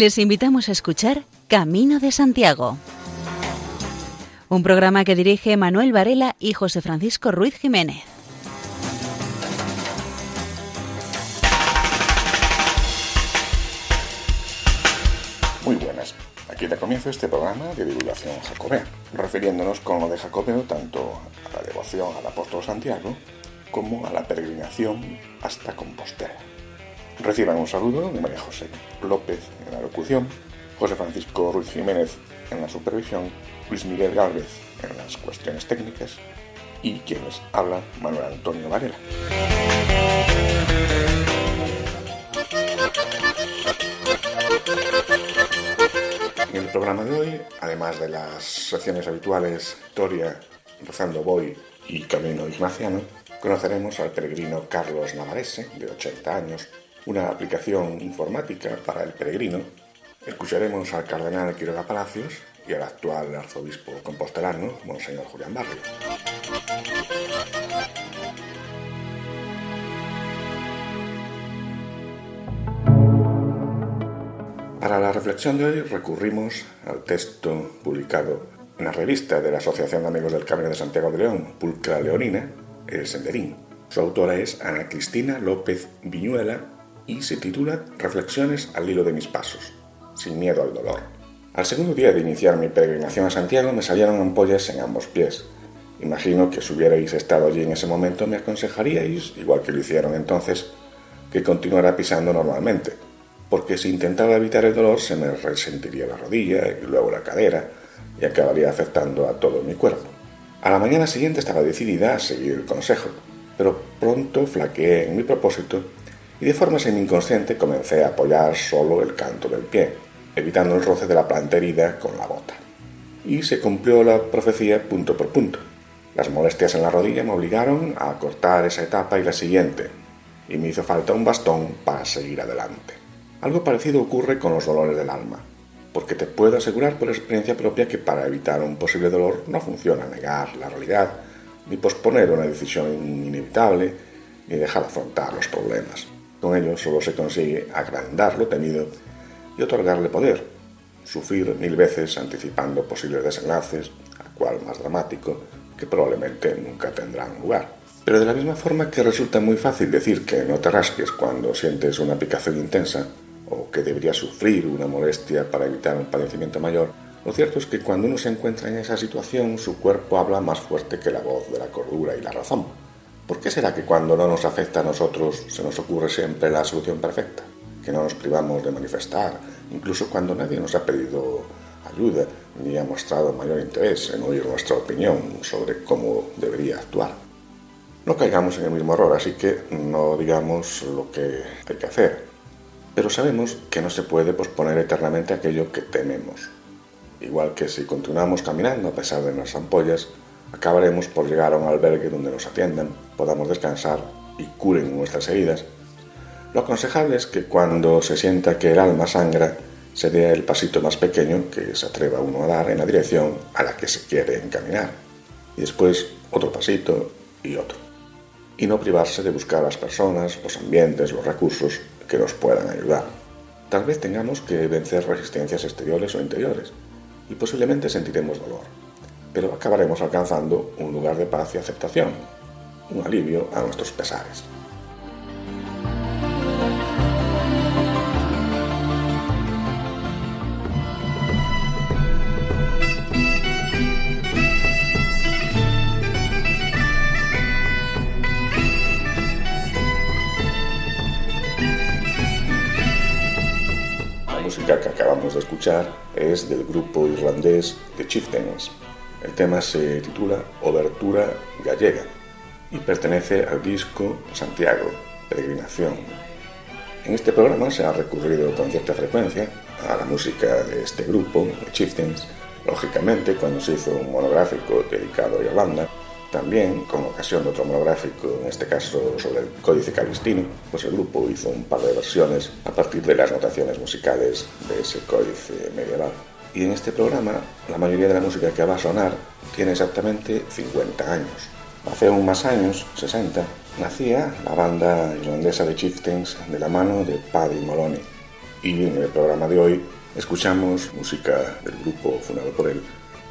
Les invitamos a escuchar Camino de Santiago, un programa que dirige Manuel Varela y José Francisco Ruiz Jiménez. Muy buenas. Aquí da comienzo este programa de divulgación jacobea, refiriéndonos con lo de jacobeo tanto a la devoción al apóstol Santiago como a la peregrinación hasta Compostela. Reciban un saludo de María José López en la locución, José Francisco Ruiz Jiménez en la supervisión, Luis Miguel Gálvez en las cuestiones técnicas y quien les habla, Manuel Antonio Varela. En el programa de hoy, además de las secciones habituales Historia, Rezando Voy y Camino Ignaciano, conoceremos al peregrino Carlos Navarese, de 80 años, una aplicación informática para el peregrino. Escucharemos al cardenal Quiroga Palacios y al actual arzobispo compostelano, Monseñor Julián Barrio. Para la reflexión de hoy recurrimos al texto publicado en la revista de la Asociación de Amigos del Camino de Santiago de León, Pulcra Leonina, El Senderín. Su autora es Ana Cristina López Viñuela y se titula Reflexiones al hilo de mis pasos, sin miedo al dolor. Al segundo día de iniciar mi peregrinación a Santiago me salieron ampollas en ambos pies. Imagino que si hubierais estado allí en ese momento me aconsejaríais, igual que lo hicieron entonces, que continuara pisando normalmente, porque si intentaba evitar el dolor se me resentiría la rodilla y luego la cadera y acabaría afectando a todo mi cuerpo. A la mañana siguiente estaba decidida a seguir el consejo, pero pronto flaqueé en mi propósito y de forma semi-inconsciente comencé a apoyar solo el canto del pie, evitando el roce de la planta herida con la bota. Y se cumplió la profecía punto por punto. Las molestias en la rodilla me obligaron a cortar esa etapa y la siguiente, y me hizo falta un bastón para seguir adelante. Algo parecido ocurre con los dolores del alma, porque te puedo asegurar por experiencia propia que para evitar un posible dolor no funciona negar la realidad, ni posponer una decisión inevitable, ni dejar afrontar los problemas. Con ello solo se consigue agrandar lo temido y otorgarle poder, sufrir mil veces anticipando posibles desenlaces, a cual más dramático, que probablemente nunca tendrán lugar. Pero de la misma forma que resulta muy fácil decir que no te rasques cuando sientes una picación intensa, o que deberías sufrir una molestia para evitar un padecimiento mayor, lo cierto es que cuando uno se encuentra en esa situación, su cuerpo habla más fuerte que la voz de la cordura y la razón. ¿Por qué será que cuando no nos afecta a nosotros se nos ocurre siempre la solución perfecta? Que no nos privamos de manifestar, incluso cuando nadie nos ha pedido ayuda ni ha mostrado mayor interés en oír nuestra opinión sobre cómo debería actuar. No caigamos en el mismo error, así que no digamos lo que hay que hacer. Pero sabemos que no se puede posponer eternamente aquello que tememos. Igual que si continuamos caminando a pesar de nuestras ampollas, acabaremos por llegar a un albergue donde nos atiendan, podamos descansar y curen nuestras heridas. Lo aconsejable es que cuando se sienta que el alma sangra, se dé el pasito más pequeño que se atreva uno a dar en la dirección a la que se quiere encaminar. Y después otro pasito y otro. Y no privarse de buscar las personas, los ambientes, los recursos que nos puedan ayudar. Tal vez tengamos que vencer resistencias exteriores o interiores y posiblemente sentiremos dolor pero acabaremos alcanzando un lugar de paz y aceptación, un alivio a nuestros pesares. La música que acabamos de escuchar es del grupo irlandés The Chieftains, el tema se titula Obertura Gallega y pertenece al disco Santiago, Peregrinación. En este programa se ha recurrido con cierta frecuencia a la música de este grupo, The Chieftains, lógicamente cuando se hizo un monográfico dedicado a Irlanda, también con ocasión de otro monográfico, en este caso sobre el Códice Calistino, pues el grupo hizo un par de versiones a partir de las notaciones musicales de ese códice medieval. Y en este programa, la mayoría de la música que va a sonar tiene exactamente 50 años. Hace aún más años, 60, nacía la banda irlandesa de Chieftains de la mano de Paddy Moloney. Y en el programa de hoy escuchamos música del grupo fundado por él,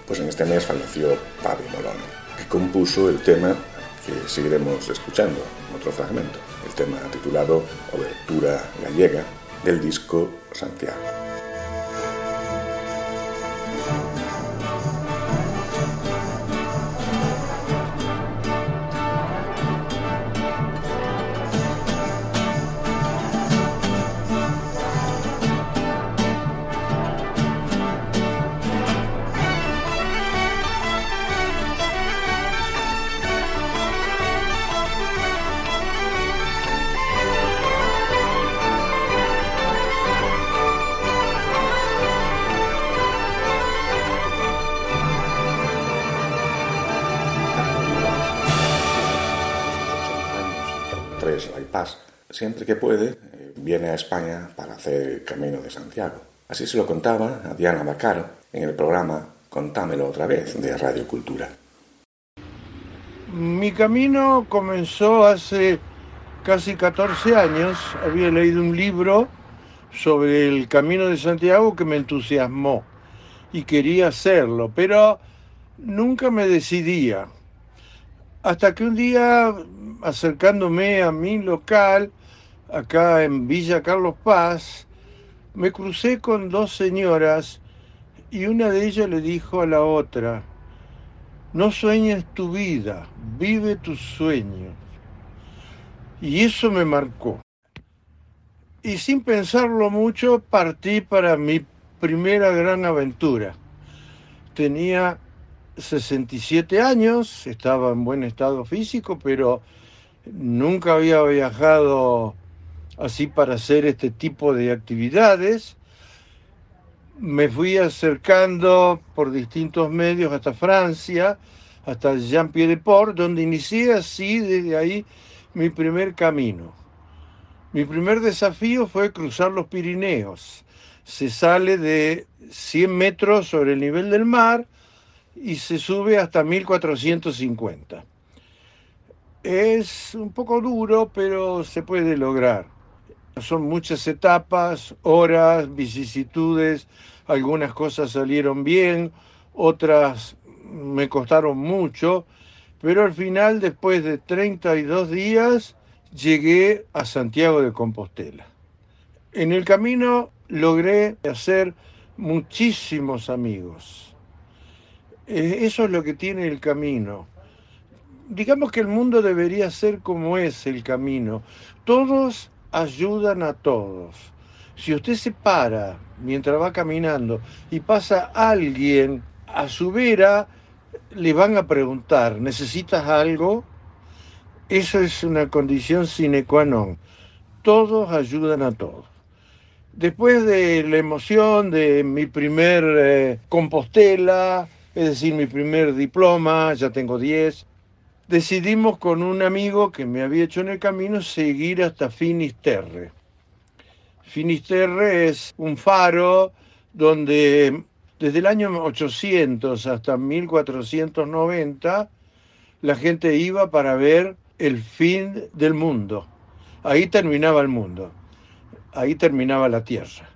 pues en este mes falleció Paddy Moloney, que compuso el tema que seguiremos escuchando, otro fragmento, el tema titulado Obertura Gallega del disco Santiago. Siempre que puede, eh, viene a España para hacer el Camino de Santiago. Así se lo contaba a Diana Bacaro en el programa Contámelo otra vez de Radio Cultura. Mi camino comenzó hace casi 14 años. Había leído un libro sobre el Camino de Santiago que me entusiasmó y quería hacerlo, pero nunca me decidía. Hasta que un día, acercándome a mi local, acá en Villa Carlos Paz, me crucé con dos señoras y una de ellas le dijo a la otra, no sueñes tu vida, vive tus sueños. Y eso me marcó. Y sin pensarlo mucho, partí para mi primera gran aventura. Tenía 67 años, estaba en buen estado físico, pero nunca había viajado así para hacer este tipo de actividades. Me fui acercando por distintos medios hasta Francia, hasta Jean-Pied-de-Port, donde inicié así desde ahí mi primer camino. Mi primer desafío fue cruzar los Pirineos. Se sale de 100 metros sobre el nivel del mar y se sube hasta 1450. Es un poco duro, pero se puede lograr. Son muchas etapas, horas, vicisitudes, algunas cosas salieron bien, otras me costaron mucho, pero al final, después de 32 días, llegué a Santiago de Compostela. En el camino logré hacer muchísimos amigos. Eh, eso es lo que tiene el camino. Digamos que el mundo debería ser como es el camino. Todos ayudan a todos. Si usted se para mientras va caminando y pasa alguien a su vera, le van a preguntar, ¿necesitas algo? Eso es una condición sine qua non. Todos ayudan a todos. Después de la emoción de mi primer eh, Compostela, es decir, mi primer diploma, ya tengo 10, decidimos con un amigo que me había hecho en el camino seguir hasta Finisterre. Finisterre es un faro donde desde el año 800 hasta 1490 la gente iba para ver el fin del mundo. Ahí terminaba el mundo, ahí terminaba la tierra.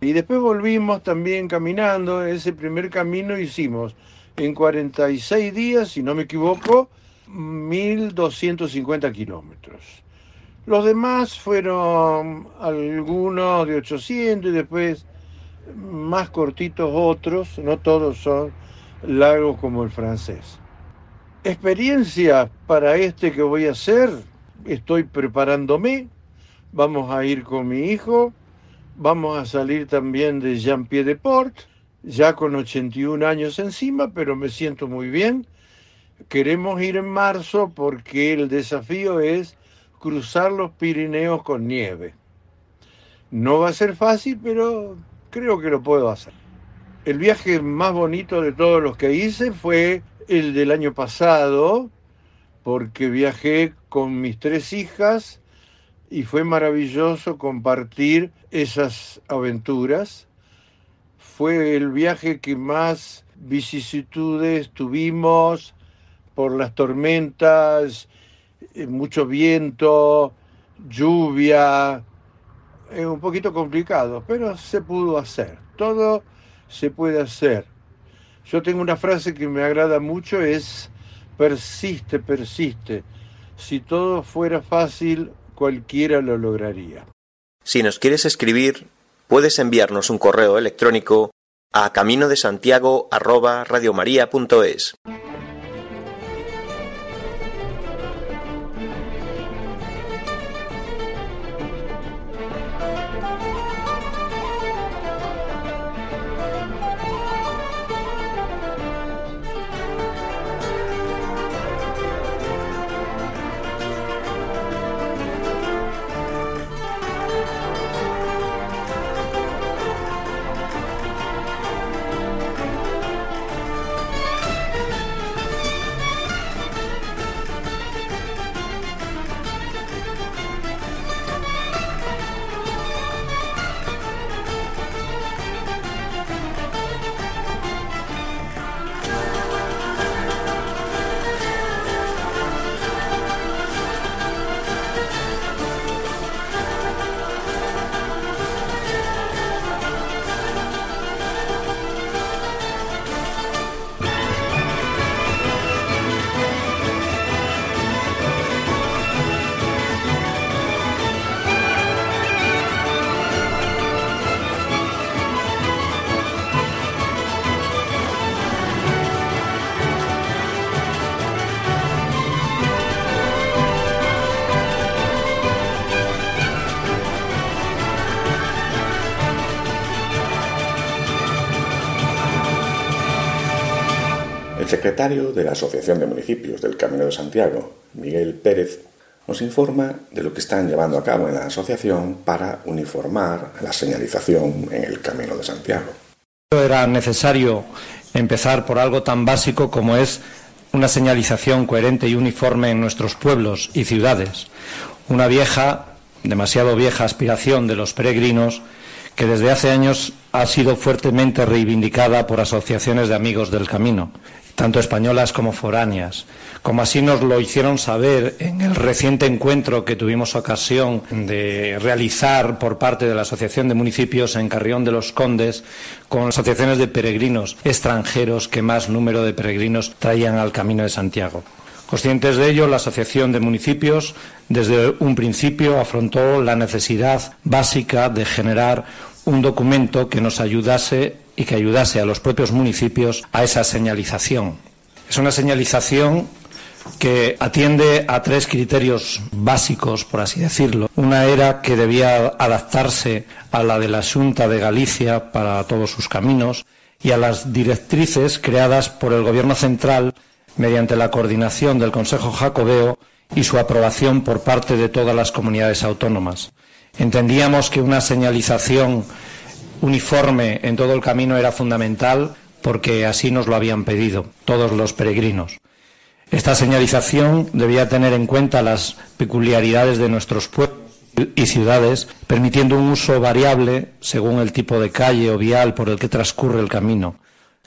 Y después volvimos también caminando, ese primer camino hicimos en 46 días, si no me equivoco, 1.250 kilómetros. Los demás fueron algunos de 800 y después más cortitos otros, no todos son largos como el francés. Experiencia para este que voy a hacer, estoy preparándome, vamos a ir con mi hijo, vamos a salir también de Jean-Pied-de-Port, ya con 81 años encima, pero me siento muy bien Queremos ir en marzo porque el desafío es cruzar los Pirineos con nieve. No va a ser fácil, pero creo que lo puedo hacer. El viaje más bonito de todos los que hice fue el del año pasado, porque viajé con mis tres hijas y fue maravilloso compartir esas aventuras. Fue el viaje que más vicisitudes tuvimos, por las tormentas, eh, mucho viento, lluvia, es un poquito complicado, pero se pudo hacer. Todo se puede hacer. Yo tengo una frase que me agrada mucho, es persiste, persiste. Si todo fuera fácil, cualquiera lo lograría. Si nos quieres escribir, puedes enviarnos un correo electrónico a camino de Santiago secretario de la Asociación de Municipios del Camino de Santiago, Miguel Pérez, nos informa de lo que están llevando a cabo en la asociación para uniformar la señalización en el Camino de Santiago. Era necesario empezar por algo tan básico como es una señalización coherente y uniforme en nuestros pueblos y ciudades. Una vieja, demasiado vieja aspiración de los peregrinos que desde hace años ha sido fuertemente reivindicada por asociaciones de amigos del camino tanto españolas como foráneas, como así nos lo hicieron saber en el reciente encuentro que tuvimos ocasión de realizar por parte de la Asociación de Municipios en Carrión de los Condes con asociaciones de peregrinos extranjeros que más número de peregrinos traían al Camino de Santiago. Conscientes de ello, la Asociación de Municipios desde un principio afrontó la necesidad básica de generar un documento que nos ayudase y que ayudase a los propios municipios a esa señalización. Es una señalización que atiende a tres criterios básicos, por así decirlo. Una era que debía adaptarse a la de la Junta de Galicia para todos sus caminos y a las directrices creadas por el Gobierno central mediante la coordinación del Consejo Jacobeo y su aprobación por parte de todas las comunidades autónomas. Entendíamos que una señalización uniforme en todo el camino era fundamental porque así nos lo habían pedido todos los peregrinos. Esta señalización debía tener en cuenta las peculiaridades de nuestros pueblos y ciudades, permitiendo un uso variable según el tipo de calle o vial por el que transcurre el camino,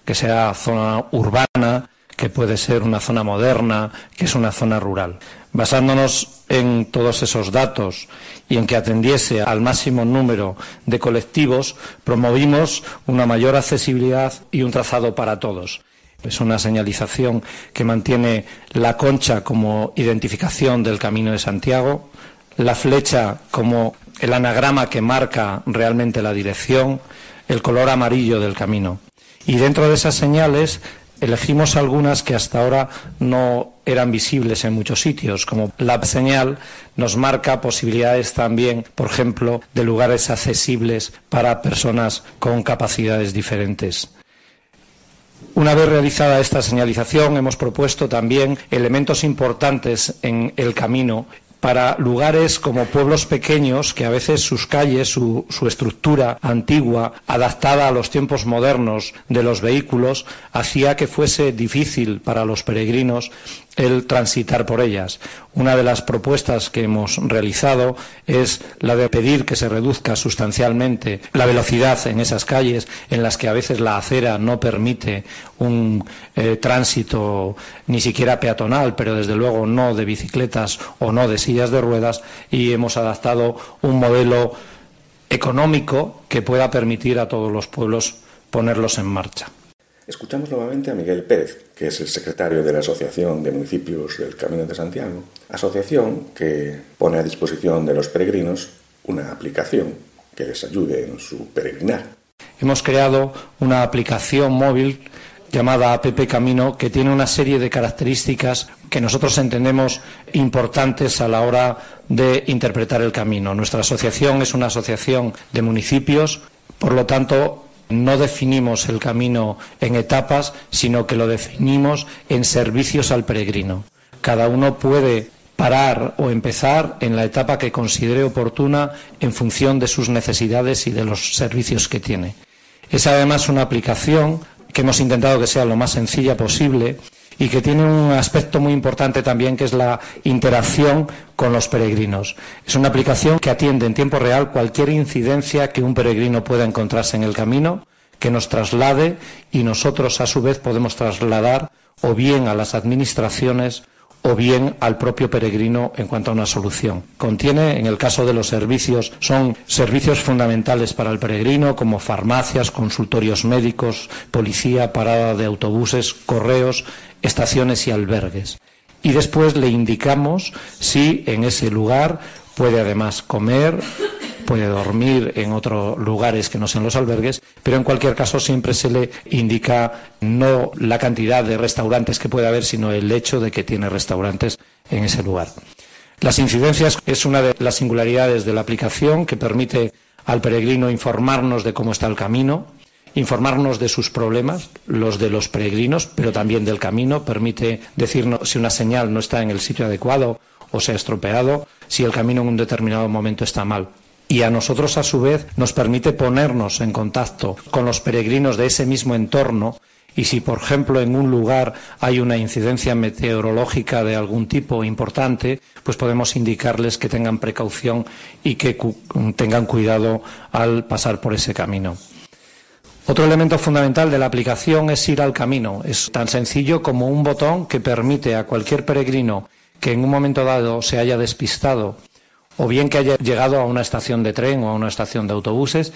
que sea zona urbana, que puede ser una zona moderna, que es una zona rural. Basándonos en todos esos datos y en que atendiese al máximo número de colectivos, promovimos una mayor accesibilidad y un trazado para todos. Es una señalización que mantiene la concha como identificación del Camino de Santiago, la flecha como el anagrama que marca realmente la dirección, el color amarillo del camino. Y dentro de esas señales elegimos algunas que hasta ahora no eran visibles en muchos sitios, como la señal nos marca posibilidades también, por ejemplo, de lugares accesibles para personas con capacidades diferentes. Una vez realizada esta señalización, hemos propuesto también elementos importantes en el camino para lugares como pueblos pequeños que a veces sus calles, su, estructura antigua, adaptada a los tiempos modernos de los vehículos, hacía que fuese difícil para los peregrinos el transitar por ellas. Una de las propuestas que hemos realizado es la de pedir que se reduzca sustancialmente la velocidad en esas calles en las que a veces la acera no permite un eh, tránsito ni siquiera peatonal, pero desde luego no de bicicletas o no de sillas de ruedas y hemos adaptado un modelo económico que pueda permitir a todos los pueblos ponerlos en marcha. Escuchamos nuevamente a Miguel Pérez, que es el secretario de la Asociación de Municipios del Camino de Santiago, asociación que pone a disposición de los peregrinos una aplicación que les ayude en su peregrinar. Hemos creado una aplicación móvil llamada APP Camino que tiene una serie de características que nosotros entendemos importantes a la hora de interpretar el camino. Nuestra asociación es una asociación de municipios, por lo tanto no definimos el camino en etapas, sino que lo definimos en servicios al peregrino. Cada uno puede parar o empezar en la etapa que considere oportuna en función de sus necesidades y de los servicios que tiene. Es además una aplicación que hemos intentado que sea lo más sencilla posible y que tiene un aspecto muy importante también que es la interacción con los peregrinos. Es una aplicación que atiende en tiempo real cualquier incidencia que un peregrino pueda encontrarse en el camino, que nos traslade y nosotros a su vez podemos trasladar o bien a las administraciones o bien al propio peregrino en cuanto a una solución. Contiene, en el caso de los servicios, son servicios fundamentales para el peregrino, como farmacias, consultorios médicos, policía, parada de autobuses, correos, estaciones y albergues. Y después le indicamos si en ese lugar puede además comer, puede dormir en otros lugares que no sean los albergues, pero en cualquier caso siempre se le indica no la cantidad de restaurantes que puede haber, sino el hecho de que tiene restaurantes en ese lugar. Las incidencias es una de las singularidades de la aplicación que permite al peregrino informarnos de cómo está el camino, informarnos de sus problemas, los de los peregrinos, pero también del camino, permite decirnos si una señal no está en el sitio adecuado o se ha estropeado, si el camino en un determinado momento está mal y a nosotros a su vez nos permite ponernos en contacto con los peregrinos de ese mismo entorno y si, por ejemplo, en un lugar hay una incidencia meteorológica de algún tipo importante, pues podemos indicarles que tengan precaución y que tengan cuidado al pasar por ese camino. Otro elemento fundamental de la aplicación es ir al camino. Es tan sencillo como un botón que permite a cualquier peregrino que en un momento dado se haya despistado o bien que haya llegado a una estación de tren o a una estación de autobuses,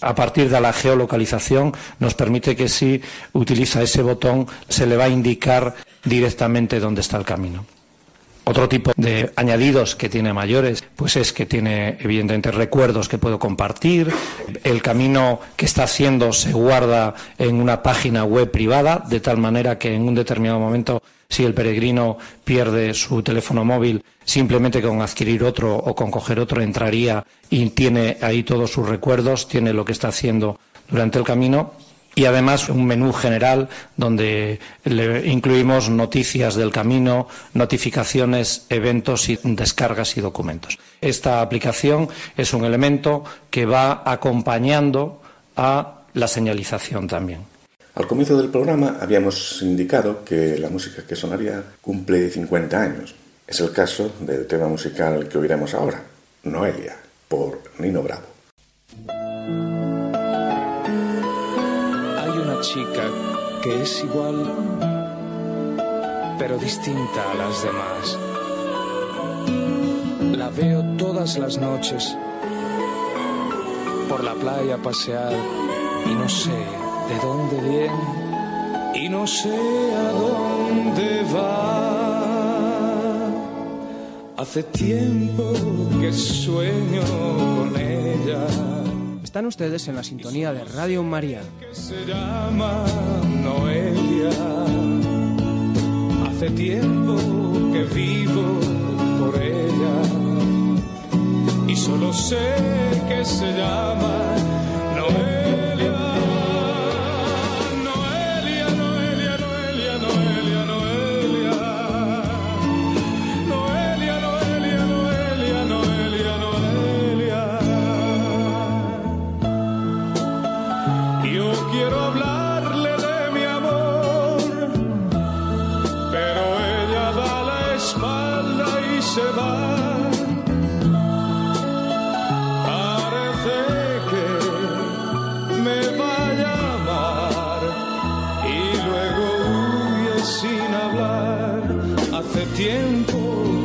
a partir de la geolocalización nos permite que si utiliza ese botón se le va a indicar directamente dónde está el camino. Otro tipo de añadidos que tiene mayores, pues es que tiene evidentemente recuerdos que puedo compartir. El camino que está haciendo se guarda en una página web privada, de tal manera que en un determinado momento, si el peregrino pierde su teléfono móvil, simplemente con adquirir otro o con coger otro entraría y tiene ahí todos sus recuerdos, tiene lo que está haciendo durante el camino y además un menú general donde le incluimos noticias del camino, notificaciones, eventos descargas y documentos. Esta aplicación es un elemento que va acompañando a la señalización también. Al comienzo del programa habíamos indicado que la música que sonaría cumple 50 años. Es el caso del tema musical que oiremos ahora, Noelia, por Nino Bravo. chica que es igual, pero distinta a las demás. La veo todas las noches por la playa pasear y no sé de dónde viene y no sé a dónde va. Hace tiempo que sueño con ella están ustedes en la sintonía de Radio María. se llama Noelia. Hace tiempo que vivo por ella. Y solo sé que se llama tiempo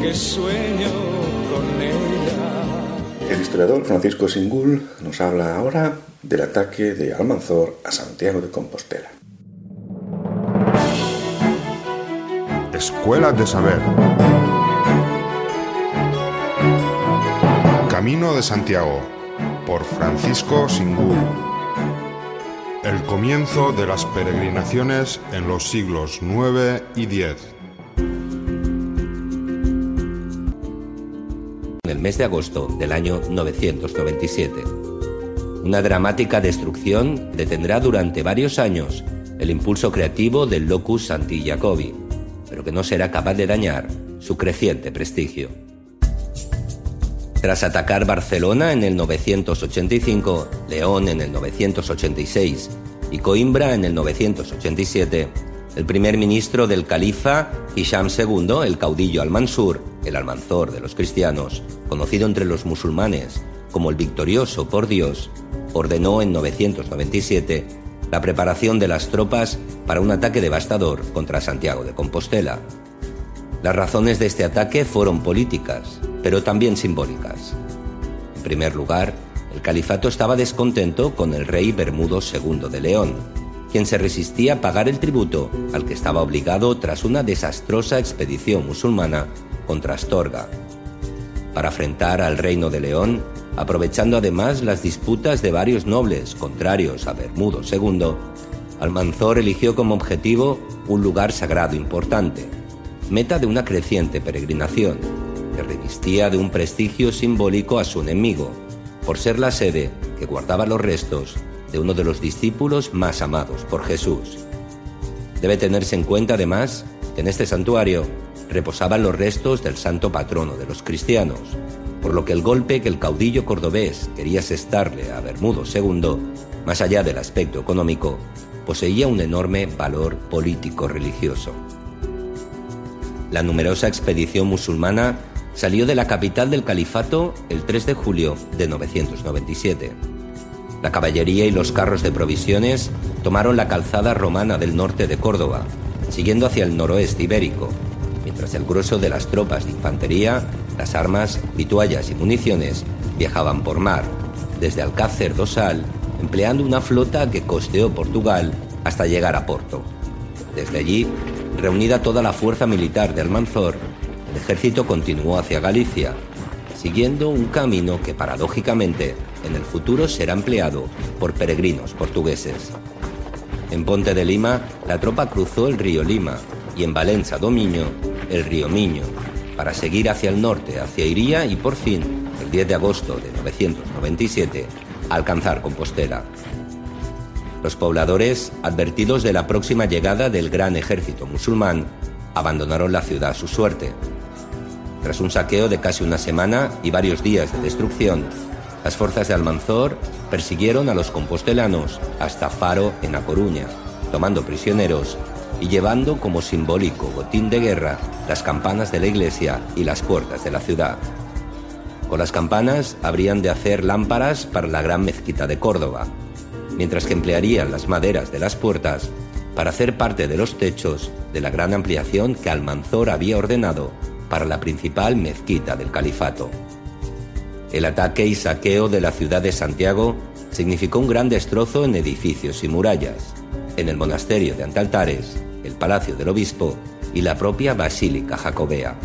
que sueño con ella. El historiador Francisco Singul nos habla ahora del ataque de Almanzor a Santiago de Compostela. Escuela de Saber. Camino de Santiago por Francisco Singul. El comienzo de las peregrinaciones en los siglos IX y X. el mes de agosto del año 997. Una dramática destrucción detendrá durante varios años el impulso creativo del locus Santi Jacobi, pero que no será capaz de dañar su creciente prestigio. Tras atacar Barcelona en el 985, León en el 986 y Coimbra en el 987, el primer ministro del califa Hisham II, el caudillo al-Mansur, el almanzor de los cristianos, conocido entre los musulmanes como el victorioso por Dios, ordenó en 997 la preparación de las tropas para un ataque devastador contra Santiago de Compostela. Las razones de este ataque fueron políticas, pero también simbólicas. En primer lugar, el califato estaba descontento con el rey Bermudo II de León, quien se resistía a pagar el tributo al que estaba obligado tras una desastrosa expedición musulmana contra Astorga. Para afrentar al reino de León, aprovechando además las disputas de varios nobles contrarios a Bermudo II, Almanzor eligió como objetivo un lugar sagrado importante, meta de una creciente peregrinación, que revistía de un prestigio simbólico a su enemigo, por ser la sede que guardaba los restos de uno de los discípulos más amados por Jesús. Debe tenerse en cuenta además que en este santuario reposaban los restos del santo patrono de los cristianos, por lo que el golpe que el caudillo cordobés quería asestarle a Bermudo II, más allá del aspecto económico, poseía un enorme valor político-religioso. La numerosa expedición musulmana salió de la capital del califato el 3 de julio de 997 la caballería y los carros de provisiones tomaron la calzada romana del norte de Córdoba, siguiendo hacia el noroeste ibérico, mientras el grueso de las tropas de infantería, las armas, vituallas y municiones viajaban por mar, desde Alcácer do Sal, empleando una flota que costeó Portugal hasta llegar a Porto. Desde allí, reunida toda la fuerza militar de Almanzor, el ejército continuó hacia Galicia, siguiendo un camino que paradójicamente en el futuro será empleado por peregrinos portugueses. En Ponte de Lima, la tropa cruzó el río Lima y en Valencia do Miño, el río Miño, para seguir hacia el norte, hacia Iría y por fin, el 10 de agosto de 997, alcanzar Compostela. Los pobladores, advertidos de la próxima llegada del gran ejército musulmán, abandonaron la ciudad a su suerte. Tras un saqueo de casi una semana y varios días de destrucción, las fuerzas de Almanzor persiguieron a los compostelanos hasta Faro en A Coruña, tomando prisioneros y llevando como simbólico botín de guerra las campanas de la iglesia y las puertas de la ciudad. Con las campanas habrían de hacer lámparas para la gran mezquita de Córdoba, mientras que emplearían las maderas de las puertas para hacer parte de los techos de la gran ampliación que Almanzor había ordenado para la principal mezquita del califato. El ataque y saqueo de la ciudad de Santiago significó un gran destrozo en edificios y murallas, en el monasterio de Antaltares, el palacio del obispo y la propia basílica jacobea.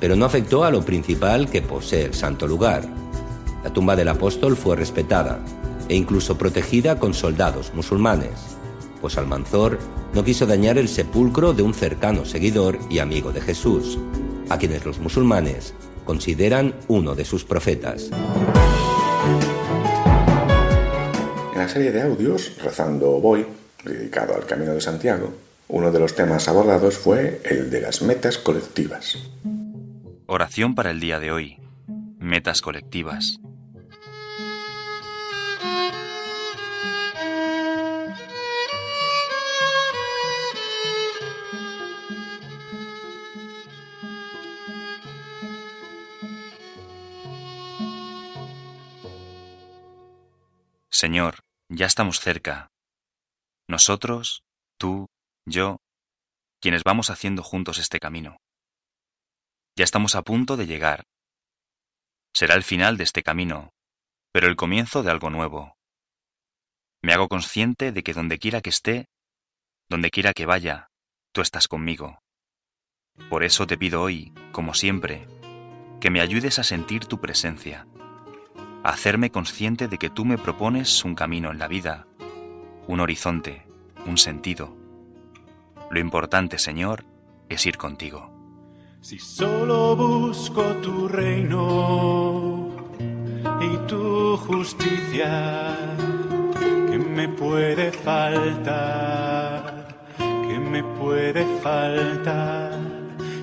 Pero no afectó a lo principal que posee el santo lugar. La tumba del apóstol fue respetada e incluso protegida con soldados musulmanes, pues Almanzor no quiso dañar el sepulcro de un cercano seguidor y amigo de Jesús, a quienes los musulmanes consideran uno de sus profetas. En la serie de audios, Rezando Voy, dedicado al Camino de Santiago, uno de los temas abordados fue el de las metas colectivas. Oración para el día de hoy. Metas colectivas. Señor, ya estamos cerca. Nosotros, tú, yo, quienes vamos haciendo juntos este camino. Ya estamos a punto de llegar. Será el final de este camino, pero el comienzo de algo nuevo. Me hago consciente de que donde quiera que esté, donde quiera que vaya, tú estás conmigo. Por eso te pido hoy, como siempre, que me ayudes a sentir tu presencia, a hacerme consciente de que tú me propones un camino en la vida, un horizonte, un sentido. Lo importante, Señor, es ir contigo. Si solo busco tu reino y tu justicia, ¿qué me puede faltar? ¿Qué me puede faltar?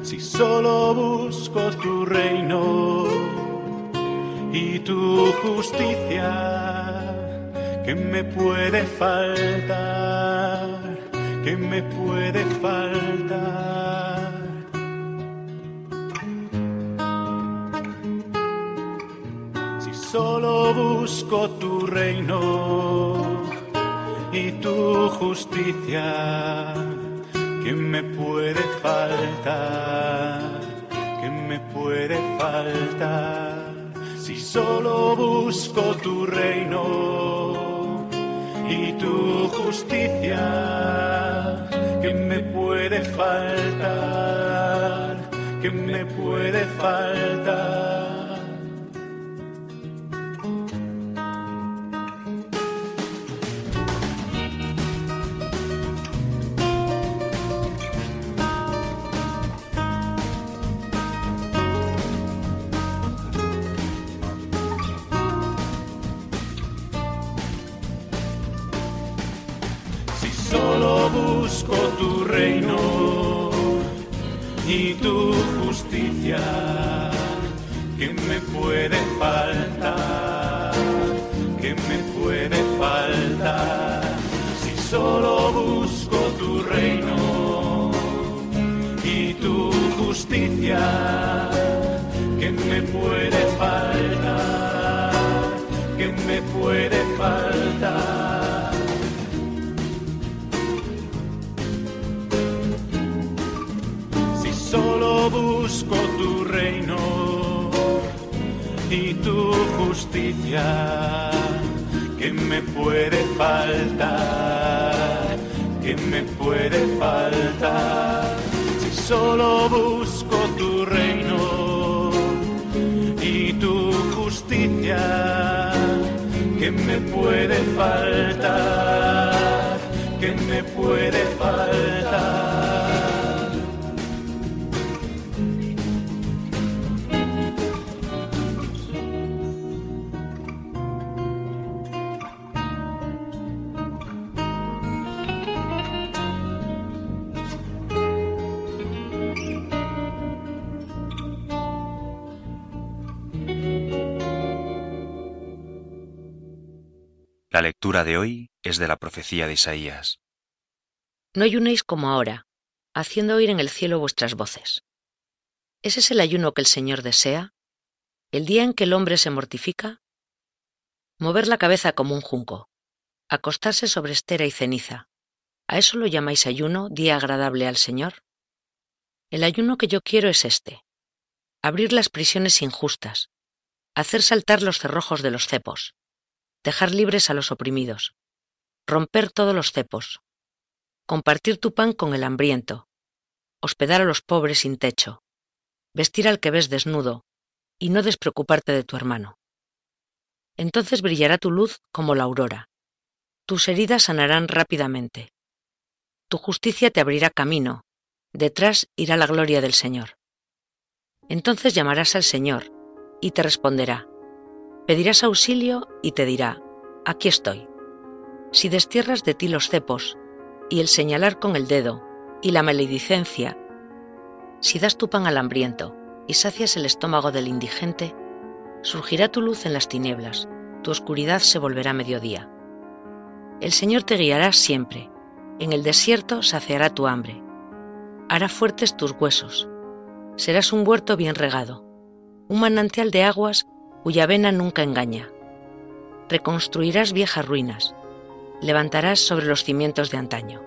Si solo busco tu reino y tu justicia, ¿qué me puede faltar? ¿Qué me puede faltar? Si solo busco tu reino y tu justicia, ¿qué me puede faltar? ¿Qué me puede faltar? Si solo busco tu reino y tu justicia, ¿qué me puede faltar? ¿Qué me puede faltar? Y tu justicia, ¿qué me puede faltar? ¿Qué me puede faltar? Si solo busco tu reino y tu justicia, ¿qué me puede faltar? Busco tu reino y tu justicia, ¿qué me puede faltar? ¿Qué me puede faltar? Si solo busco tu reino y tu justicia, ¿qué me puede faltar? ¿Qué me puede faltar? De hoy es de la profecía de Isaías. No ayunéis como ahora, haciendo oír en el cielo vuestras voces. ¿Ese es el ayuno que el Señor desea? ¿El día en que el hombre se mortifica? Mover la cabeza como un junco, acostarse sobre estera y ceniza. ¿A eso lo llamáis ayuno, día agradable al Señor? El ayuno que yo quiero es este. Abrir las prisiones injustas, hacer saltar los cerrojos de los cepos, dejar libres a los oprimidos, romper todos los cepos, compartir tu pan con el hambriento, hospedar a los pobres sin techo, vestir al que ves desnudo, y no despreocuparte de tu hermano. Entonces brillará tu luz como la aurora, tus heridas sanarán rápidamente, tu justicia te abrirá camino, detrás irá la gloria del Señor. Entonces llamarás al Señor, y te responderá, pedirás auxilio y te dirá, aquí estoy. Si destierras de ti los cepos, y el señalar con el dedo, y la maledicencia, si das tu pan al hambriento, y sacias el estómago del indigente, surgirá tu luz en las tinieblas, tu oscuridad se volverá mediodía. El Señor te guiará siempre, en el desierto saciará tu hambre, hará fuertes tus huesos, serás un huerto bien regado, un manantial de aguas cuya vena nunca engaña. Reconstruirás viejas ruinas, levantarás sobre los cimientos de antaño.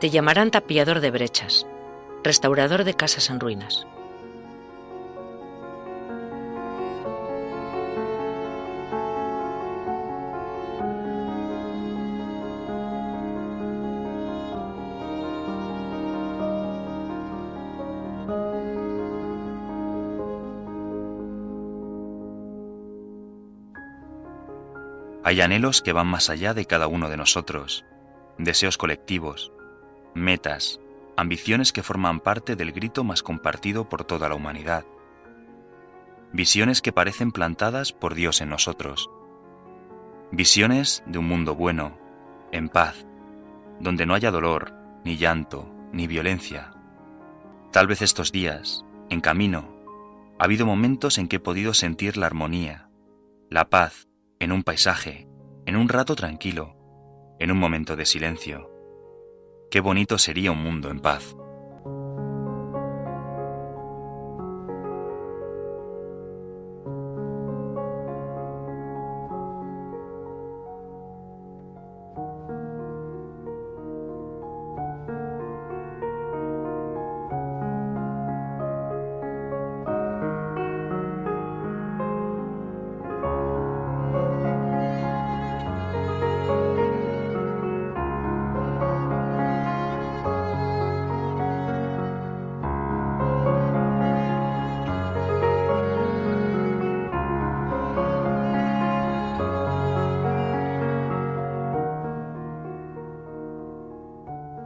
Te llamarán tapiador de brechas, restaurador de casas en ruinas. Hay anhelos que van más allá de cada uno de nosotros, deseos colectivos, metas, ambiciones que forman parte del grito más compartido por toda la humanidad. Visiones que parecen plantadas por Dios en nosotros. Visiones de un mundo bueno, en paz, donde no haya dolor, ni llanto, ni violencia. Tal vez estos días, en camino, ha habido momentos en que he podido sentir la armonía, la paz, en un paisaje, en un rato tranquilo, en un momento de silencio. Qué bonito sería un mundo en paz.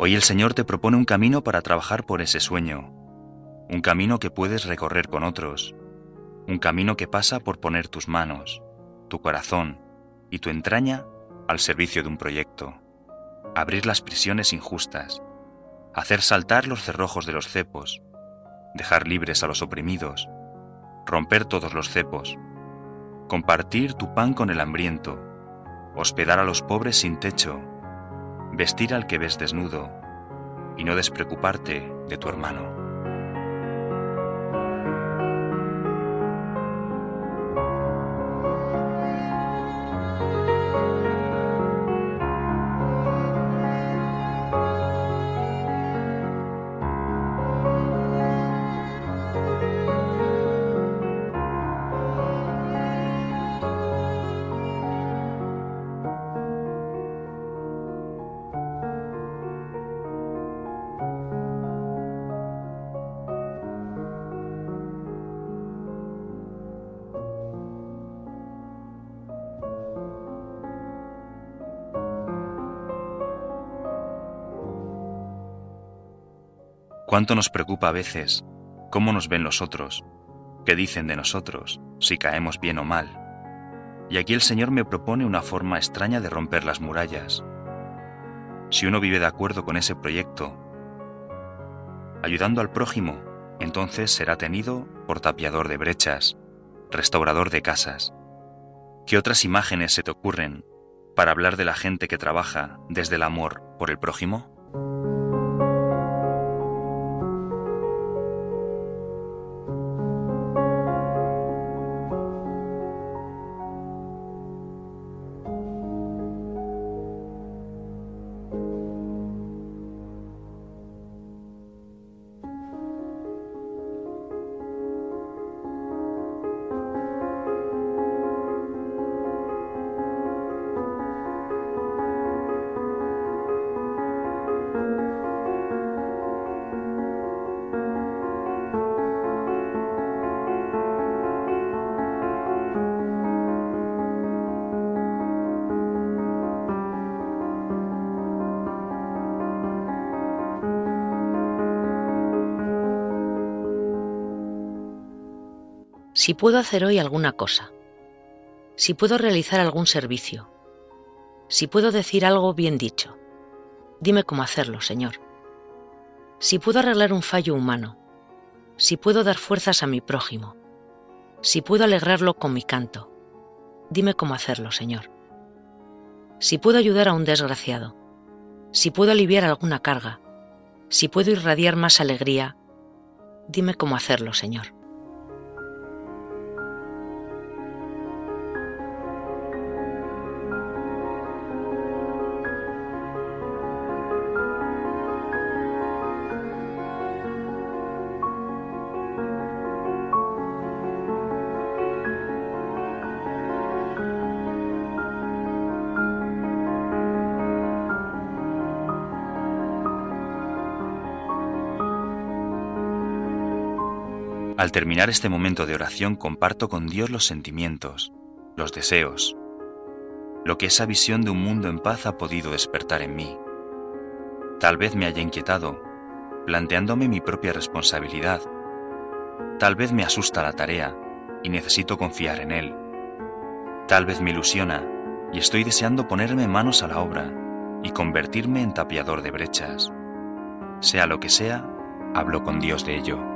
Hoy el Señor te propone un camino para trabajar por ese sueño, un camino que puedes recorrer con otros, un camino que pasa por poner tus manos, tu corazón y tu entraña al servicio de un proyecto, abrir las prisiones injustas, hacer saltar los cerrojos de los cepos, dejar libres a los oprimidos, romper todos los cepos, compartir tu pan con el hambriento, hospedar a los pobres sin techo, vestir al que ves desnudo y no despreocuparte de tu hermano. ¿Cuánto nos preocupa a veces cómo nos ven los otros, qué dicen de nosotros, si caemos bien o mal? Y aquí el Señor me propone una forma extraña de romper las murallas. Si uno vive de acuerdo con ese proyecto, ayudando al prójimo, entonces será tenido por tapiador de brechas, restaurador de casas. ¿Qué otras imágenes se te ocurren para hablar de la gente que trabaja desde el amor por el prójimo? Si puedo hacer hoy alguna cosa, si puedo realizar algún servicio, si puedo decir algo bien dicho, dime cómo hacerlo, Señor. Si puedo arreglar un fallo humano, si puedo dar fuerzas a mi prójimo, si puedo alegrarlo con mi canto, dime cómo hacerlo, Señor. Si puedo ayudar a un desgraciado, si puedo aliviar alguna carga, si puedo irradiar más alegría, dime cómo hacerlo, Señor. Al terminar este momento de oración comparto con Dios los sentimientos, los deseos, lo que esa visión de un mundo en paz ha podido despertar en mí. Tal vez me haya inquietado, planteándome mi propia responsabilidad. Tal vez me asusta la tarea y necesito confiar en él. Tal vez me ilusiona y estoy deseando ponerme manos a la obra y convertirme en tapiador de brechas. Sea lo que sea, hablo con Dios de ello.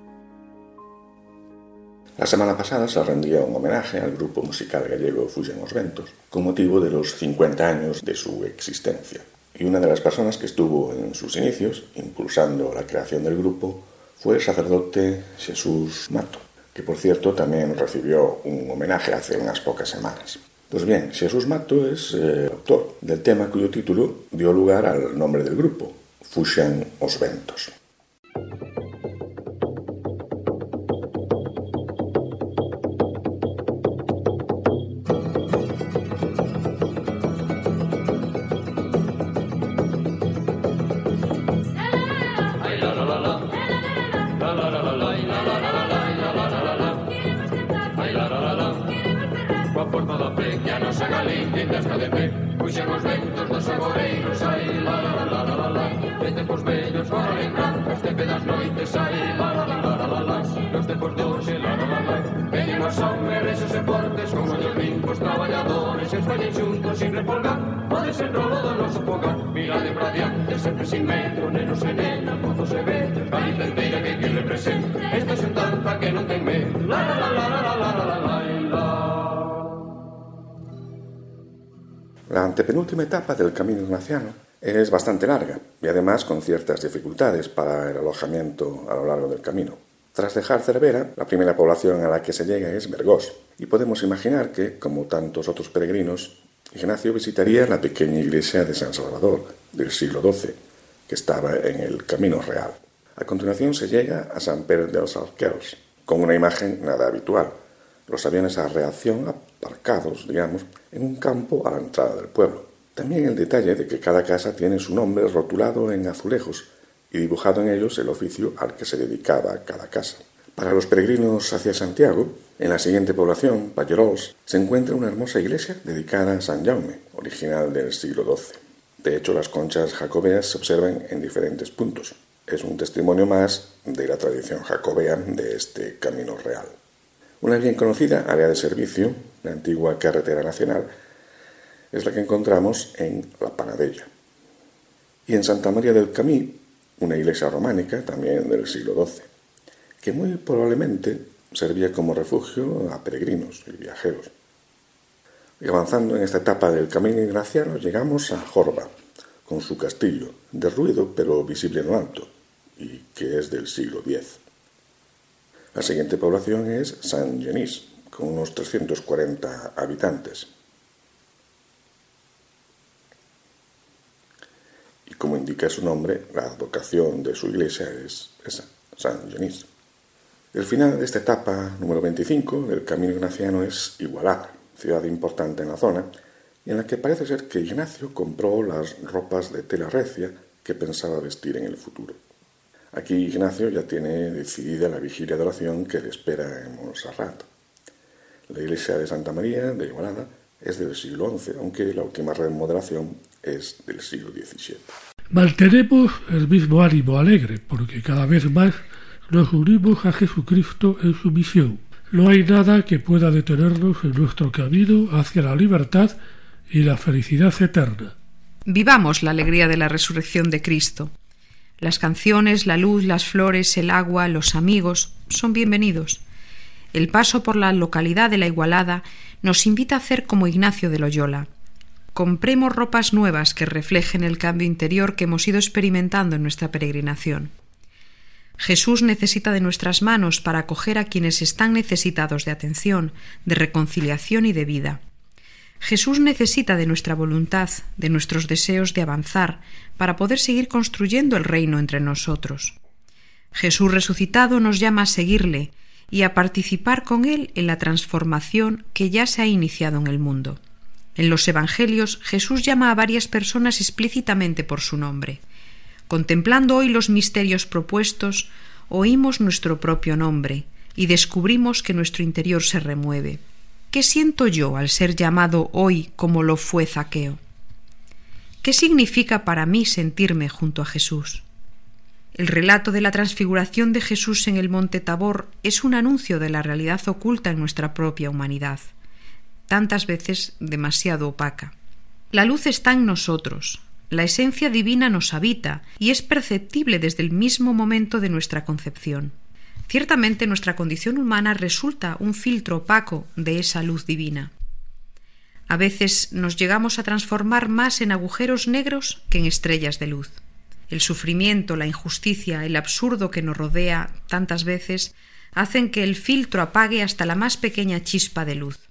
La semana pasada se rendía un homenaje al grupo musical gallego Fugen os Ventos con motivo de los 50 años de su existencia. Y una de las personas que estuvo en sus inicios, impulsando la creación del grupo, fue el sacerdote Jesús Mato, que por cierto también recibió un homenaje hace unas pocas semanas. Pues bien, Jesús Mato es eh, autor del tema cuyo título dio lugar al nombre del grupo, Fuxen os Ventos. La antepenúltima etapa del camino ignaciano es bastante larga y además con ciertas dificultades para el alojamiento a lo largo del camino. Tras dejar Cervera, la primera población a la que se llega es Vergós, y podemos imaginar que, como tantos otros peregrinos, Ignacio visitaría la pequeña iglesia de San Salvador del siglo XII, que estaba en el Camino Real. A continuación se llega a San Pedro de los Alqueros, con una imagen nada habitual, los aviones a reacción aparcados, digamos, en un campo a la entrada del pueblo. También el detalle de que cada casa tiene su nombre rotulado en azulejos y dibujado en ellos el oficio al que se dedicaba cada casa. Para los peregrinos hacia Santiago, en la siguiente población, Pallerols, se encuentra una hermosa iglesia dedicada a San Jaume, original del siglo XII. De hecho, las conchas jacobeas se observan en diferentes puntos. Es un testimonio más de la tradición jacobea de este camino real. Una bien conocida área de servicio, la antigua carretera nacional, es la que encontramos en La Panadella. Y en Santa María del Camí, una iglesia románica, también del siglo XII, que muy probablemente servía como refugio a peregrinos y viajeros. Y avanzando en esta etapa del camino ignaciano, llegamos a Jorba, con su castillo, derruido pero visible en lo alto, y que es del siglo X. La siguiente población es San Genís, con unos 340 habitantes. Como indica su nombre, la advocación de su iglesia es esa, San Genís. El final de esta etapa número 25 del camino ignaciano es Igualada, ciudad importante en la zona, en la que parece ser que Ignacio compró las ropas de tela recia que pensaba vestir en el futuro. Aquí Ignacio ya tiene decidida la vigilia de oración que le espera en Montserrat. La iglesia de Santa María de Igualada es del siglo XI, aunque la última remodelación es del siglo XVII. Mantenemos el mismo ánimo alegre, porque cada vez más nos unimos a Jesucristo en su misión. No hay nada que pueda detenernos en nuestro camino hacia la libertad y la felicidad eterna. Vivamos la alegría de la resurrección de Cristo. Las canciones, la luz, las flores, el agua, los amigos son bienvenidos. El paso por la localidad de la Igualada nos invita a hacer como Ignacio de Loyola. Compremos ropas nuevas que reflejen el cambio interior que hemos ido experimentando en nuestra peregrinación. Jesús necesita de nuestras manos para acoger a quienes están necesitados de atención, de reconciliación y de vida. Jesús necesita de nuestra voluntad, de nuestros deseos de avanzar, para poder seguir construyendo el reino entre nosotros. Jesús resucitado nos llama a seguirle y a participar con Él en la transformación que ya se ha iniciado en el mundo. En los Evangelios Jesús llama a varias personas explícitamente por su nombre. Contemplando hoy los misterios propuestos, oímos nuestro propio nombre y descubrimos que nuestro interior se remueve. ¿Qué siento yo al ser llamado hoy como lo fue Zaqueo? ¿Qué significa para mí sentirme junto a Jesús? El relato de la transfiguración de Jesús en el monte Tabor es un anuncio de la realidad oculta en nuestra propia humanidad, tantas veces demasiado opaca. La luz está en nosotros, la esencia divina nos habita y es perceptible desde el mismo momento de nuestra concepción. Ciertamente nuestra condición humana resulta un filtro opaco de esa luz divina. A veces nos llegamos a transformar más en agujeros negros que en estrellas de luz el sufrimiento, la injusticia, el absurdo que nos rodea tantas veces hacen que el filtro apague hasta la más pequeña chispa de luz.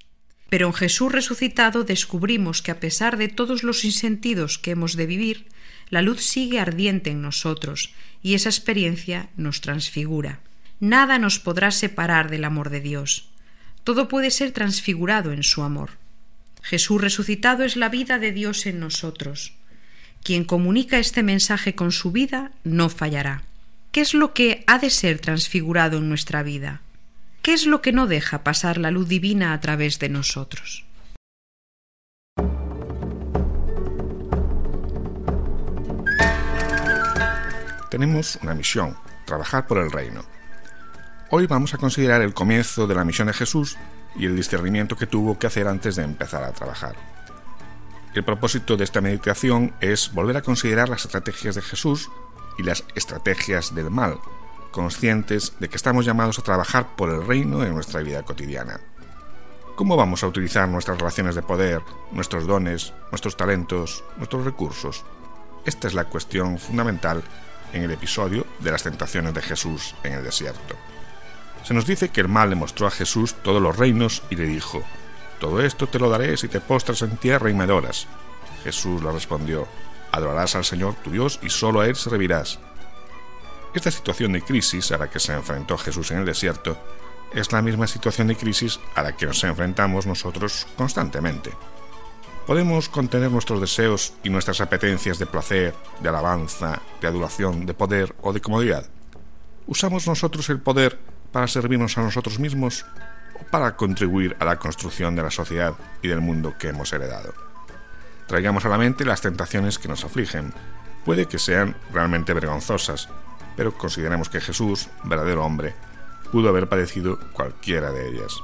Pero en Jesús resucitado descubrimos que a pesar de todos los insentidos que hemos de vivir, la luz sigue ardiente en nosotros y esa experiencia nos transfigura. Nada nos podrá separar del amor de Dios. Todo puede ser transfigurado en su amor. Jesús resucitado es la vida de Dios en nosotros. Quien comunica este mensaje con su vida no fallará. ¿Qué es lo que ha de ser transfigurado en nuestra vida? ¿Qué es lo que no deja pasar la luz divina a través de nosotros? Tenemos una misión, trabajar por el reino. Hoy vamos a considerar el comienzo de la misión de Jesús y el discernimiento que tuvo que hacer antes de empezar a trabajar. El propósito de esta meditación es volver a considerar las estrategias de Jesús y las estrategias del mal, conscientes de que estamos llamados a trabajar por el reino en nuestra vida cotidiana. ¿Cómo vamos a utilizar nuestras relaciones de poder, nuestros dones, nuestros talentos, nuestros recursos? Esta es la cuestión fundamental en el episodio de las tentaciones de Jesús en el desierto. Se nos dice que el mal le mostró a Jesús todos los reinos y le dijo, todo esto te lo daré si te postras en tierra y me adoras. Jesús le respondió, adorarás al Señor tu Dios y solo a Él servirás. Esta situación de crisis a la que se enfrentó Jesús en el desierto es la misma situación de crisis a la que nos enfrentamos nosotros constantemente. Podemos contener nuestros deseos y nuestras apetencias de placer, de alabanza, de adulación, de poder o de comodidad. ¿Usamos nosotros el poder para servirnos a nosotros mismos para contribuir a la construcción de la sociedad y del mundo que hemos heredado. Traigamos a la mente las tentaciones que nos afligen. Puede que sean realmente vergonzosas, pero consideremos que Jesús, verdadero hombre, pudo haber padecido cualquiera de ellas.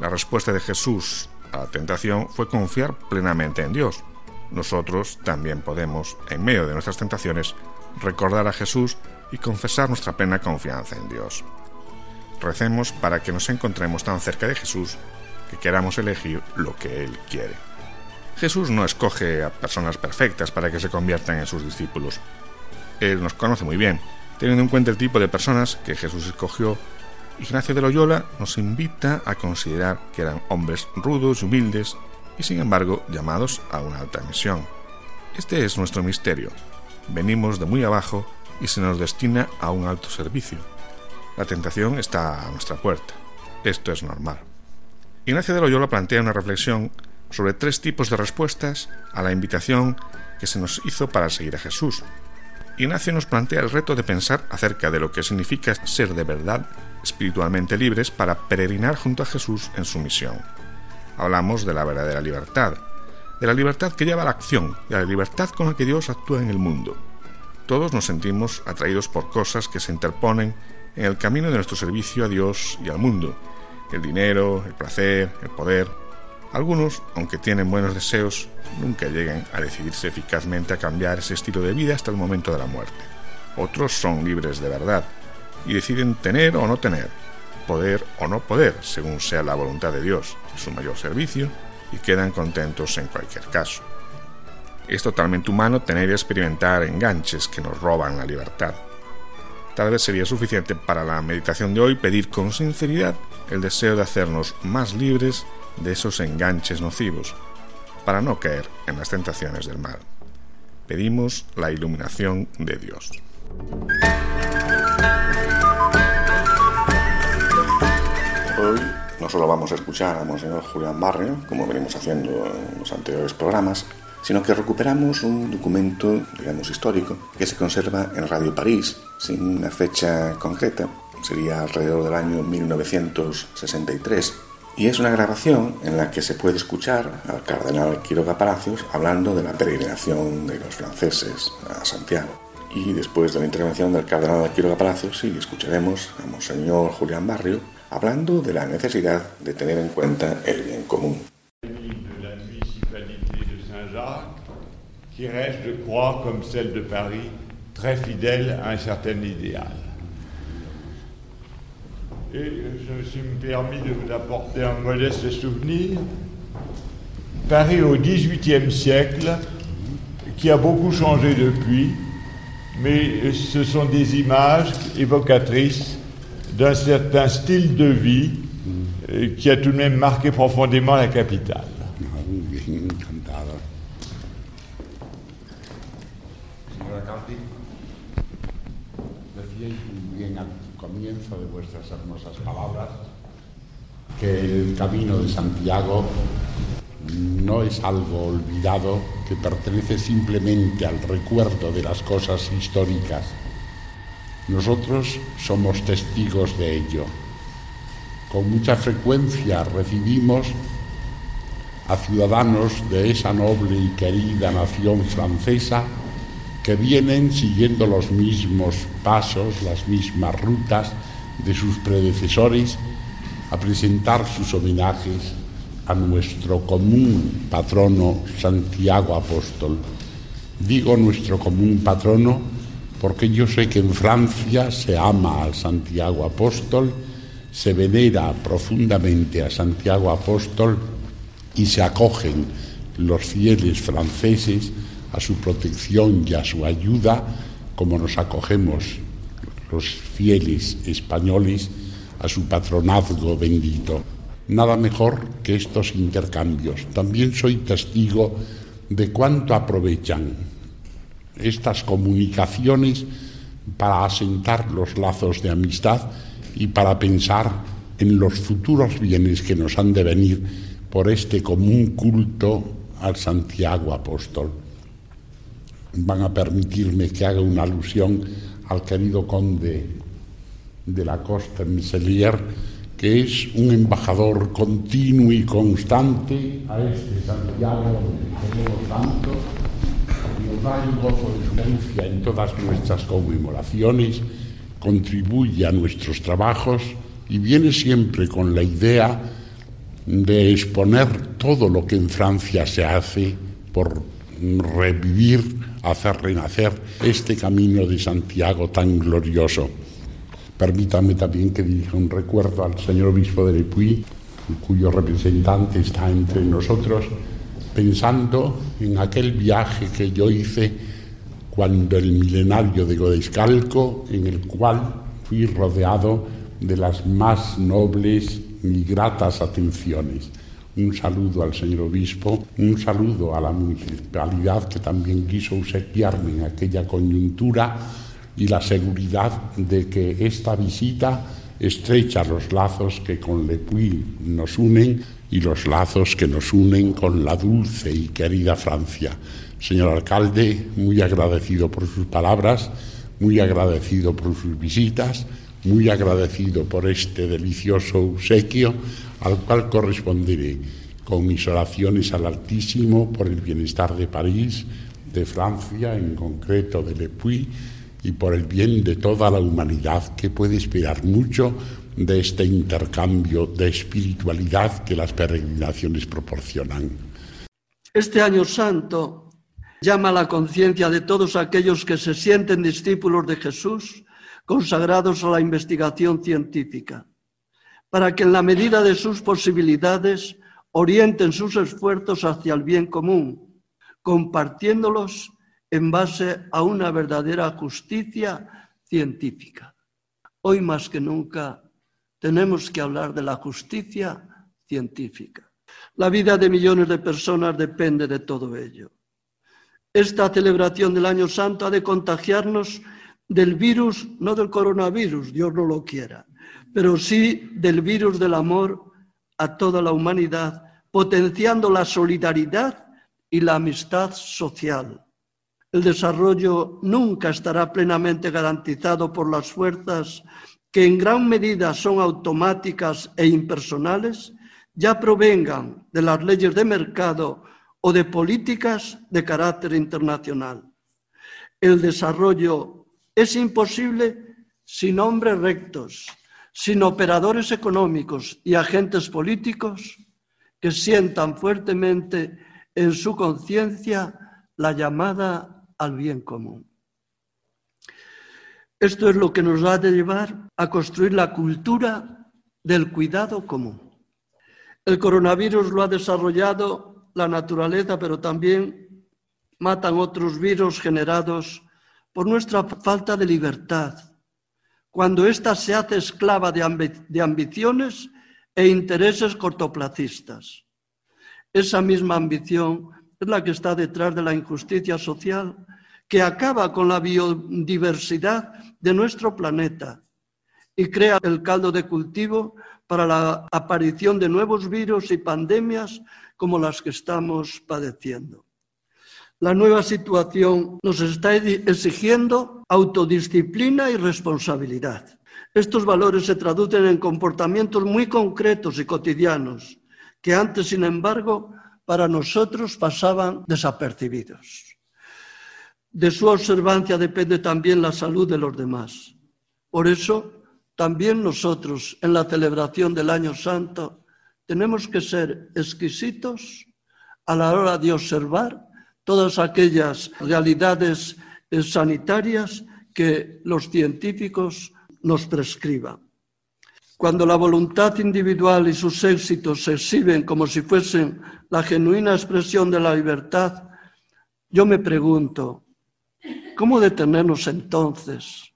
La respuesta de Jesús a la tentación fue confiar plenamente en Dios. Nosotros también podemos, en medio de nuestras tentaciones, recordar a Jesús y confesar nuestra plena confianza en Dios. Recemos para que nos encontremos tan cerca de Jesús que queramos elegir lo que Él quiere. Jesús no escoge a personas perfectas para que se conviertan en sus discípulos. Él nos conoce muy bien. Teniendo en cuenta el tipo de personas que Jesús escogió, Ignacio de Loyola nos invita a considerar que eran hombres rudos y humildes y sin embargo llamados a una alta misión. Este es nuestro misterio. Venimos de muy abajo y se nos destina a un alto servicio. La tentación está a nuestra puerta. Esto es normal. Ignacio de Loyola plantea una reflexión sobre tres tipos de respuestas a la invitación que se nos hizo para seguir a Jesús. Ignacio nos plantea el reto de pensar acerca de lo que significa ser de verdad espiritualmente libres para peregrinar junto a Jesús en su misión. Hablamos de la verdadera libertad, de la libertad que lleva a la acción, de la libertad con la que Dios actúa en el mundo. Todos nos sentimos atraídos por cosas que se interponen en el camino de nuestro servicio a Dios y al mundo. El dinero, el placer, el poder. Algunos, aunque tienen buenos deseos, nunca llegan a decidirse eficazmente a cambiar ese estilo de vida hasta el momento de la muerte. Otros son libres de verdad y deciden tener o no tener, poder o no poder, según sea la voluntad de Dios, su mayor servicio, y quedan contentos en cualquier caso. Es totalmente humano tener y experimentar enganches que nos roban la libertad. Tal vez sería suficiente para la meditación de hoy pedir con sinceridad el deseo de hacernos más libres de esos enganches nocivos, para no caer en las tentaciones del mal. Pedimos la iluminación de Dios. Hoy no solo vamos a escuchar a Monseñor Julián Barrio, como venimos haciendo en los anteriores programas, sino que recuperamos un documento, digamos, histórico, que se conserva en Radio París, sin una fecha concreta, sería alrededor del año 1963, y es una grabación en la que se puede escuchar al cardenal Quiroga Palacios hablando de la peregrinación de los franceses a Santiago. Y después de la intervención del cardenal Quiroga Palacios, sí, escucharemos a Monseñor Julián Barrio hablando de la necesidad de tener en cuenta el bien común. reste, je crois, comme celle de très fidèle à un certain idéal. Et je me suis permis de vous apporter un modeste souvenir. Paris au XVIIIe siècle, qui a beaucoup changé depuis, mais ce sont des images évocatrices d'un certain style de vie euh, qui a tout de même marqué profondément la capitale. De vuestras hermosas palabras que el camino de Santiago no es algo olvidado que pertenece simplemente al recuerdo de las cosas históricas. Nosotros somos testigos de ello. Con mucha frecuencia recibimos a ciudadanos de esa noble y querida nación francesa que vienen siguiendo los mismos pasos, las mismas rutas de sus predecesores a presentar sus homenajes a nuestro común patrono Santiago Apóstol. Digo nuestro común patrono porque yo sé que en Francia se ama al Santiago Apóstol, se venera profundamente a Santiago Apóstol y se acogen los fieles franceses a su protección y a su ayuda, como nos acogemos los fieles españoles a su patronazgo bendito. Nada mejor que estos intercambios. También soy testigo de cuánto aprovechan estas comunicaciones para asentar los lazos de amistad y para pensar en los futuros bienes que nos han de venir por este común culto al Santiago Apóstol. Van a permitirme que haga una alusión al querido conde de la costa Meselier, que es un embajador continuo y constante a este Santiago donde todos santos nos da el gozo de su herencia en todas nuestras conmemoraciones, contribuye a nuestros trabajos y viene siempre con la idea de exponer todo lo que en Francia se hace por revivir, hacer renacer este camino de Santiago tan glorioso. Permítame también que dirija un recuerdo al señor obispo de Lepuy, cuyo representante está entre nosotros, pensando en aquel viaje que yo hice cuando el milenario de Godescalco, en el cual fui rodeado de las más nobles y gratas atenciones. Un saludo al señor obispo, un saludo a la municipalidad que también quiso obsequiarme en aquella coyuntura y la seguridad de que esta visita estrecha los lazos que con Lepuy nos unen y los lazos que nos unen con la dulce y querida Francia. Señor alcalde, muy agradecido por sus palabras, muy agradecido por sus visitas, muy agradecido por este delicioso obsequio al cual corresponderé con mis oraciones al Altísimo por el bienestar de París, de Francia, en concreto de Le Puy, y por el bien de toda la humanidad que puede esperar mucho de este intercambio de espiritualidad que las peregrinaciones proporcionan. Este año santo llama la conciencia de todos aquellos que se sienten discípulos de Jesús, consagrados a la investigación científica, para que en la medida de sus posibilidades orienten sus esfuerzos hacia el bien común, compartiéndolos en base a una verdadera justicia científica. Hoy más que nunca tenemos que hablar de la justicia científica. La vida de millones de personas depende de todo ello. Esta celebración del Año Santo ha de contagiarnos del virus, no del coronavirus, Dios no lo quiera, pero sí del virus del amor a toda la humanidad, potenciando la solidaridad y la amistad social el desarrollo nunca estará plenamente garantizado por las fuerzas que en gran medida son automáticas e impersonales, ya provengan de las leyes de mercado o de políticas de carácter internacional. El desarrollo es imposible sin hombres rectos, sin operadores económicos y agentes políticos que sientan fuertemente en su conciencia la llamada al bien común. Esto es lo que nos ha de llevar a construir la cultura del cuidado común. El coronavirus lo ha desarrollado la naturaleza, pero también matan otros virus generados por nuestra falta de libertad, cuando ésta se hace esclava de, ambiciones e intereses cortoplacistas. Esa misma ambición es la que está detrás de la injusticia social que acaba con la biodiversidad de nuestro planeta y crea el caldo de cultivo para la aparición de nuevos virus y pandemias como las que estamos padeciendo. La nueva situación nos está exigiendo autodisciplina y responsabilidad. Estos valores se traducen en comportamientos muy concretos y cotidianos que antes, sin embargo, para nosotros pasaban desapercibidos. De su observancia depende también la salud de los demás. Por eso, también nosotros, en la celebración del Año Santo, tenemos que ser exquisitos a la hora de observar todas aquellas realidades eh, sanitarias que los científicos nos prescriban. Cuando la voluntad individual y sus éxitos se exhiben como si fuesen la genuina expresión de la libertad, yo me pregunto, ¿Cómo detenernos entonces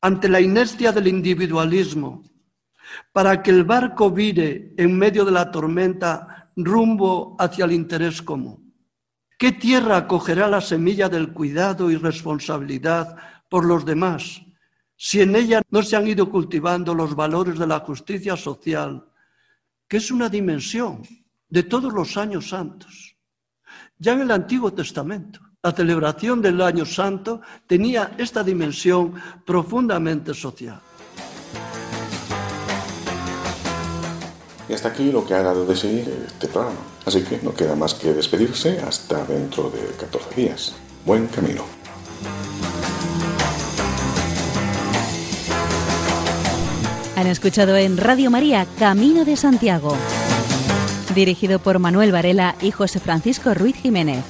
ante la inercia del individualismo para que el barco vire en medio de la tormenta rumbo hacia el interés común? ¿Qué tierra acogerá la semilla del cuidado y responsabilidad por los demás si en ella no se han ido cultivando los valores de la justicia social, que es una dimensión de todos los años santos? Ya en el Antiguo Testamento la celebración del Año Santo tenía esta dimensión profundamente social. Y hasta aquí lo que ha dado de sí este programa. Así que no queda más que despedirse hasta dentro de 14 días. Buen camino. Han escuchado en Radio María Camino de Santiago, dirigido por Manuel Varela y José Francisco Ruiz Jiménez.